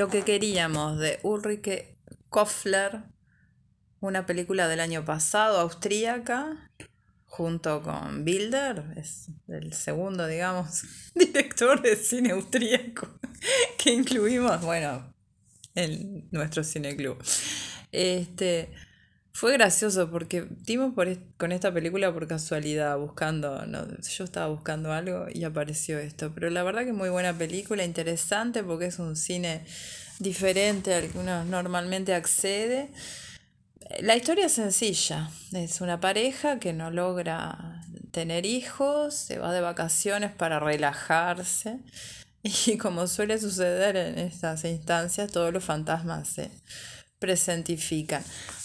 lo que queríamos de Ulrike Kofler, una película del año pasado, austríaca, junto con Bilder, es el segundo, digamos, director de cine austríaco que incluimos, bueno, en nuestro cineclub. Este, fue gracioso porque dimos por con esta película por casualidad, buscando, no, yo estaba buscando algo y apareció esto, pero la verdad que muy buena película, interesante porque es un cine diferente al que uno normalmente accede. La historia es sencilla, es una pareja que no logra tener hijos, se va de vacaciones para relajarse y como suele suceder en estas instancias, todos los fantasmas se presentifican.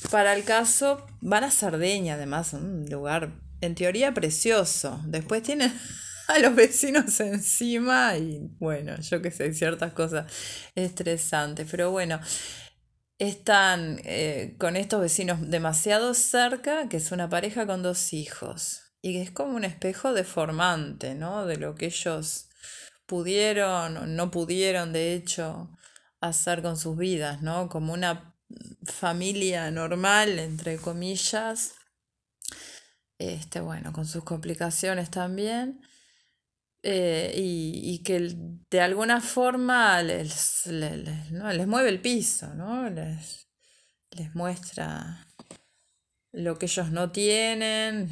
Para el caso, van a Sardeña, además, un lugar en teoría precioso. Después tienen a los vecinos encima y bueno, yo que sé, ciertas cosas estresantes. Pero bueno, están eh, con estos vecinos demasiado cerca, que es una pareja con dos hijos. Y que es como un espejo deformante, ¿no? De lo que ellos pudieron o no pudieron, de hecho, hacer con sus vidas, ¿no? Como una familia normal, entre comillas, este, bueno, con sus complicaciones también, eh, y, que de alguna forma les, les, mueve el piso, ¿no? Les, les muestra lo que ellos no tienen,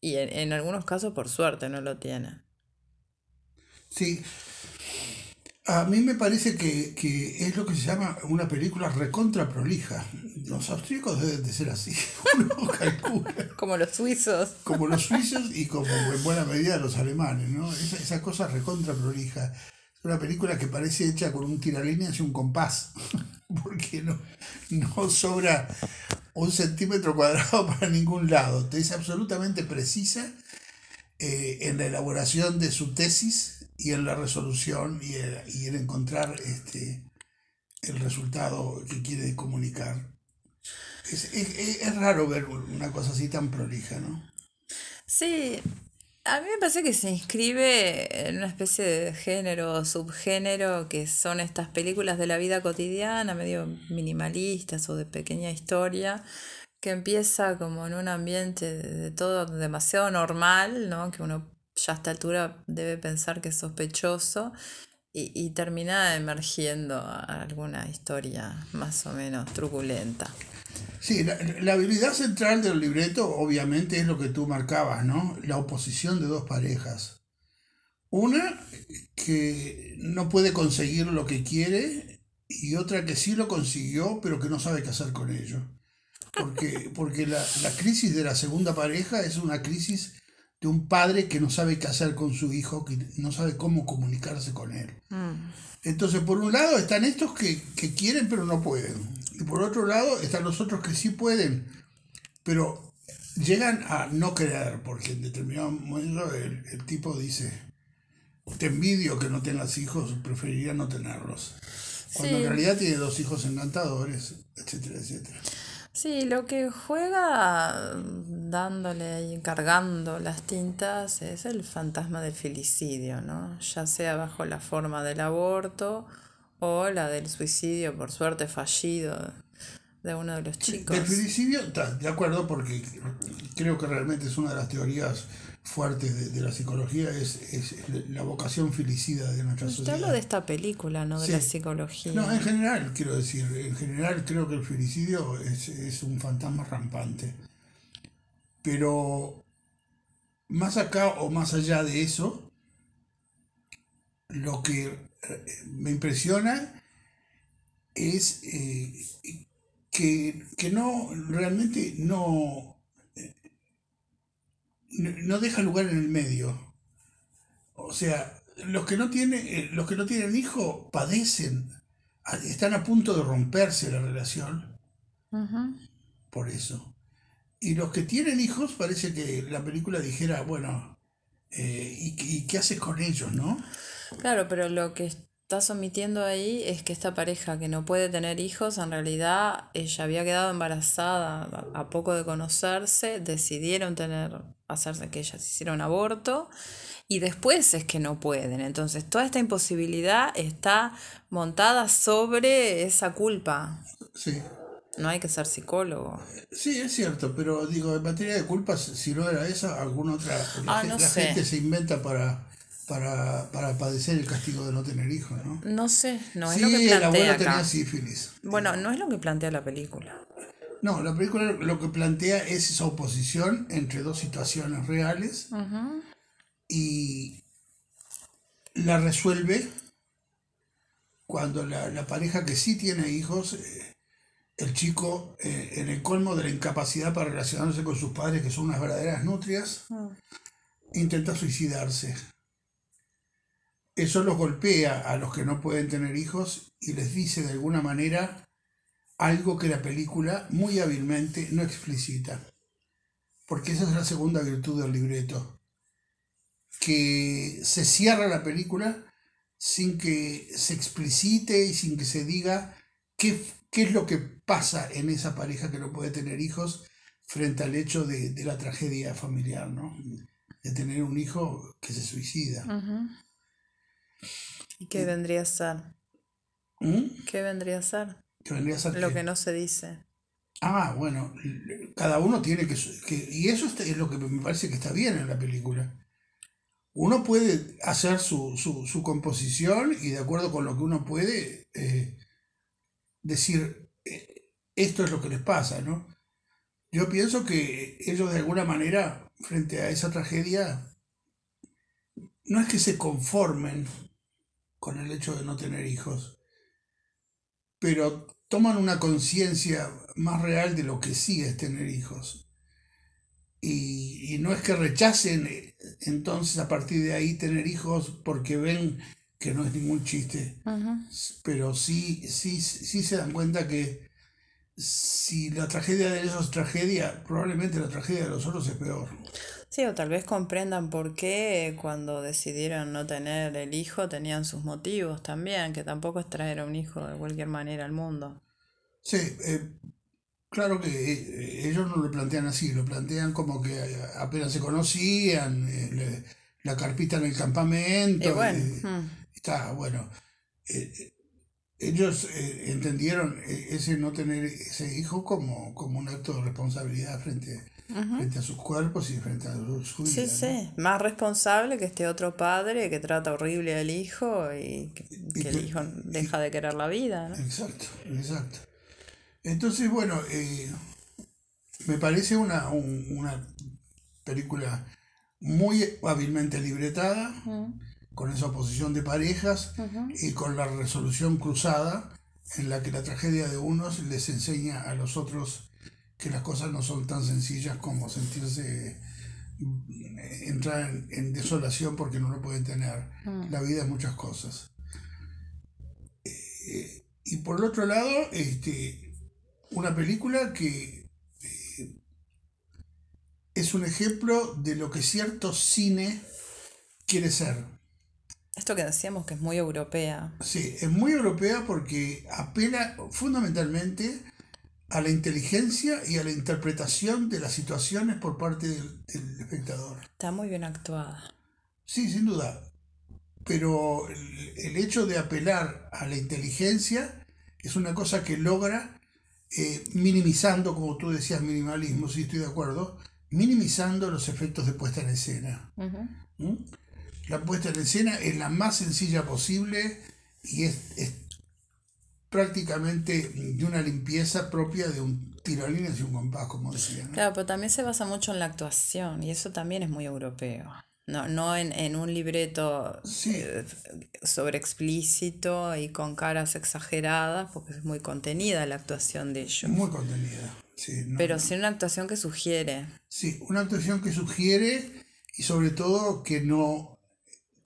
y en, en algunos casos por suerte no lo tienen. Sí, a mí me parece que, es lo que se llama una película recontra prolija. Los austríacos deben de ser así, uno calcula. Como los suizos. Como los suizos y como en buena medida los alemanes, ¿no? Esa, esa cosa recontra prolija. Es una película que parece hecha con un tiralíneas y un compás, porque no, no sobra un centímetro cuadrado para ningún lado. Es absolutamente precisa eh, en la elaboración de su tesis y en la resolución y, y en encontrar este, el resultado que quiere comunicar. Es, es, raro ver una cosa así tan prolija, ¿no? Sí, a mí me parece que se inscribe en una especie de género o subgénero que son estas películas de la vida cotidiana, medio minimalistas o de pequeña historia, que empieza como en un ambiente de todo demasiado normal, ¿no? Que uno ya a esta altura debe pensar que es sospechoso y, termina emergiendo alguna historia más o menos truculenta. Sí, la, habilidad central del libreto obviamente es lo que tú marcabas, ¿no? La oposición de dos parejas. Una que no puede conseguir lo que quiere y otra que sí lo consiguió pero que no sabe qué hacer con ello. Porque, porque la, la crisis de la segunda pareja es una crisis de un padre que no sabe qué hacer con su hijo, que no sabe cómo comunicarse con él. Mm. Entonces, por un lado están estos que, quieren pero no pueden. Y por otro lado están los otros que sí pueden, pero llegan a no querer, porque en determinado momento el, tipo dice, te envidio que no tengas hijos, preferiría no tenerlos. Cuando en realidad tiene dos hijos encantadores, etcétera, etcétera. Sí, lo que juega dándole y encargando las tintas es el fantasma del filicidio, ¿no? Ya sea bajo la forma del aborto o la del suicidio, por suerte fallido, de uno de los chicos. El filicidio, de acuerdo, porque creo que realmente es una de las teorías fuertes de, la psicología, es, es, la vocación filicida de nuestra sociedad. Usted hablo de esta película, no de la psicología. No, en general, quiero decir, en general creo que el filicidio es, es un fantasma rampante. Pero más acá o más allá de eso, lo que eh, me impresiona es eh, que, que, no, realmente no, no deja lugar en el medio. O sea, los que no tienen, eh, los que no tienen hijo padecen, están a punto de romperse la relación. Por eso. Y los que tienen hijos, parece que la película dijera, bueno, eh, ¿y, ¿y, qué haces con ellos, no? Claro, pero lo que estás omitiendo ahí es que esta pareja que no puede tener hijos, en realidad ella había quedado embarazada a, poco de conocerse, decidieron tener, hacerse que ella se hiciera un aborto y después es que no pueden. Entonces toda esta imposibilidad está montada sobre esa culpa. Sí. No hay que ser psicólogo. Sí, es cierto, pero digo, en materia de culpas, si no era esa, alguna otra. La, Ah, no la sé. gente se inventa para, para, para padecer el castigo de no tener hijos, ¿no? No sé, no es sí, lo que el plantea abuelo acá. tenía sífilis. Bueno, no es lo que plantea la película. No, la película lo que plantea es esa oposición entre dos situaciones reales y la resuelve cuando la, la pareja que sí tiene hijos, eh, el chico eh, en el colmo de la incapacidad para relacionarse con sus padres, que son unas verdaderas nutrias, intenta suicidarse. Eso los golpea a los que no pueden tener hijos y les dice de alguna manera algo que la película muy hábilmente no explicita. Porque esa es la segunda virtud del libreto. Que se cierra la película sin que se explicite y sin que se diga qué, qué es lo que pasa en esa pareja que no puede tener hijos frente al hecho de, de la tragedia familiar, ¿no? De tener un hijo que se suicida. Ujú. ¿Y qué vendría a ser? ¿Mm? ¿Qué vendría a ser? Que vendría a ser Lo que- que no se dice. Ah, bueno, cada uno tiene que, que- Y eso es lo que me parece que está bien en la película. Uno puede hacer su, su, su composición y de acuerdo con lo que uno puede eh, decir, eh, esto es lo que les pasa, ¿no? Yo pienso que ellos de alguna manera, frente a esa tragedia, no es que se conformen con el hecho de no tener hijos, pero toman una conciencia más real de lo que sí es tener hijos. Y, y no es que rechacen eh, entonces a partir de ahí tener hijos porque ven que no es ningún chiste, pero sí, sí, sí se dan cuenta que si la tragedia de ellos es tragedia, probablemente la tragedia de los otros es peor. Sí, o tal vez comprendan por qué cuando decidieron no tener el hijo tenían sus motivos también, que tampoco es traer a un hijo de cualquier manera al mundo. Sí, eh, claro que eh, ellos no lo plantean así, lo plantean como que eh, apenas se conocían, eh, le- la carpita en el campamento. Y bueno, eh, mm, está bueno. Ellos eh, entendieron eh, ese no tener ese hijo como, como un acto de responsabilidad frente, frente a sus cuerpos y frente a su, vida. sí, ¿no? sí, más responsable que este otro padre que trata horrible al hijo y que, Y que que- el hijo deja de querer la vida, ¿no? Exacto, exacto. Entonces, bueno, eh, me parece una, un- una película muy hábilmente libretada, con esa oposición de parejas y con la resolución cruzada en la que la tragedia de unos les enseña a los otros que las cosas no son tan sencillas como sentirse mm, entrar en, en desolación porque no lo pueden tener. La vida es muchas cosas. Eh, y por el otro lado, este, una película que eh, es un ejemplo de lo que cierto cine quiere ser. Esto que decíamos que es muy europea. Sí, es muy europea porque apela fundamentalmente a la inteligencia y a la interpretación de las situaciones por parte del, del espectador. Está muy bien actuada. Sí, sin duda. Pero el, el hecho de apelar a la inteligencia es una cosa que logra eh, minimizando, como tú decías, minimalismo, sí estoy de acuerdo, minimizando los efectos de puesta en escena. ¿Mm? La puesta en escena es la más sencilla posible y es, es prácticamente de una limpieza propia de un tirolines y un compás, como decía. ¿no? Claro, pero también se basa mucho en la actuación y eso también es muy europeo. No, no en, en un libreto Sí. eh, sobre explícito y con caras exageradas, porque es muy contenida la actuación de ellos. Muy contenida. Sí, no- Pero no. sí una actuación que sugiere. Sí, una actuación que sugiere y sobre todo que no,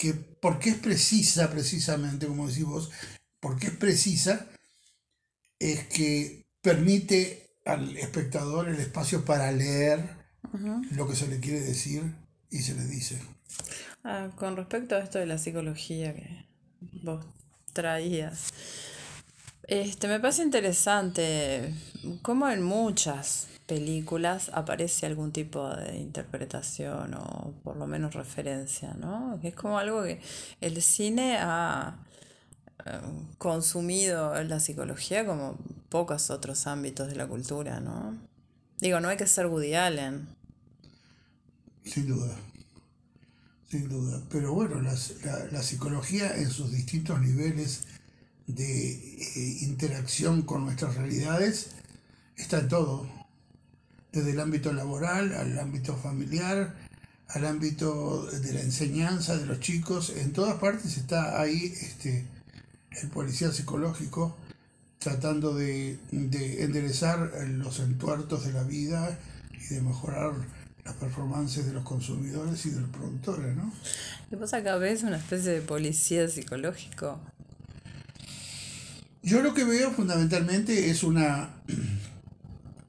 que porque es precisa precisamente, como decís vos, porque es precisa, es que permite al espectador el espacio para leer lo que se le quiere decir y se le dice. Ah, con respecto a esto de la psicología que vos traías. Este, me parece interesante cómo en muchas películas aparece algún tipo de interpretación o por lo menos referencia, ¿no? es como algo que el cine ha eh, consumido la psicología como pocos otros ámbitos de la cultura, ¿no? Digo, no hay que ser Woody Allen. Sin duda, sin duda. Pero bueno, la, la, psicología en sus distintos niveles de eh, interacción con nuestras realidades está en todo, desde el ámbito laboral al ámbito familiar, al ámbito de la enseñanza de los chicos, en todas partes está ahí este, el policía psicológico tratando de, de enderezar los entuertos de la vida y de mejorar las performances de los consumidores y de los productores, ¿no? ¿Qué pasa acá ves una especie de policía psicológico? Yo lo que veo fundamentalmente es una,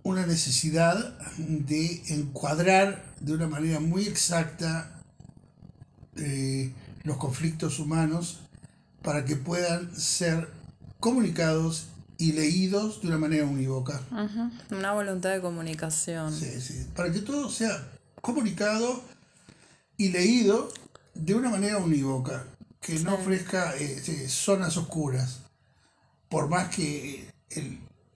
una necesidad de encuadrar de una manera muy exacta eh, los conflictos humanos para que puedan ser comunicados y leídos de una manera unívoca. Una voluntad de comunicación. Sí, sí. Para que todo sea comunicado y leído de una manera unívoca, que no ofrezca eh, zonas oscuras. Por más que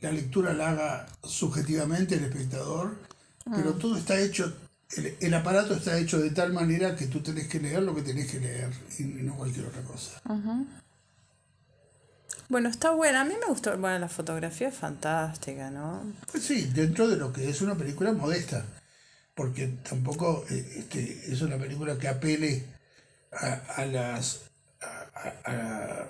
la lectura la haga subjetivamente el espectador, pero mm. todo está hecho, el, aparato está hecho de tal manera que tú tenés que leer lo que tenés que leer y, no cualquier otra cosa. Bueno, está buena. A mí me gustó. Bueno, la fotografía es fantástica, ¿no? Pues sí, dentro de lo que es una película modesta. Porque tampoco eh, este, es una película que apele a, las. A,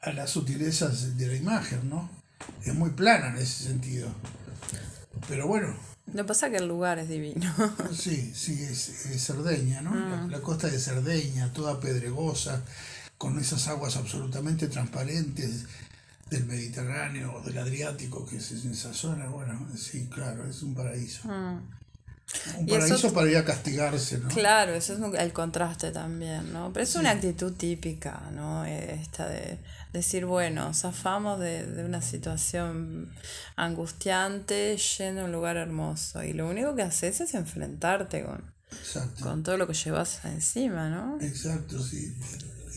a, las sutilezas de la imagen, ¿no? Es muy plana en ese sentido. Pero bueno. Lo que pasa es que el lugar es divino. Sí, sí, es, Cerdeña, ¿no? La, mm. la, costa de Cerdeña, toda pedregosa con esas aguas absolutamente transparentes del Mediterráneo o del Adriático, que es en esa zona, bueno, sí, claro, es un paraíso. Mm. Un paraíso para ir a castigarse, ¿no? Claro, eso es el contraste también, ¿no? Pero es una actitud típica, ¿no? Esta de decir, bueno, zafamos de, de, una situación angustiante yendo a un lugar hermoso. Y lo único que haces es enfrentarte con, con todo lo que llevas encima, ¿no? Exacto, sí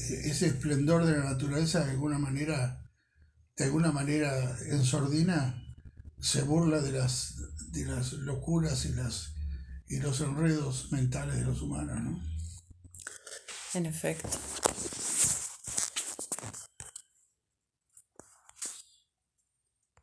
ese esplendor de la naturaleza de alguna manera, de alguna manera en sordina, se burla de las, de las locuras y, las, y los enredos mentales de los humanos, ¿no? En efecto.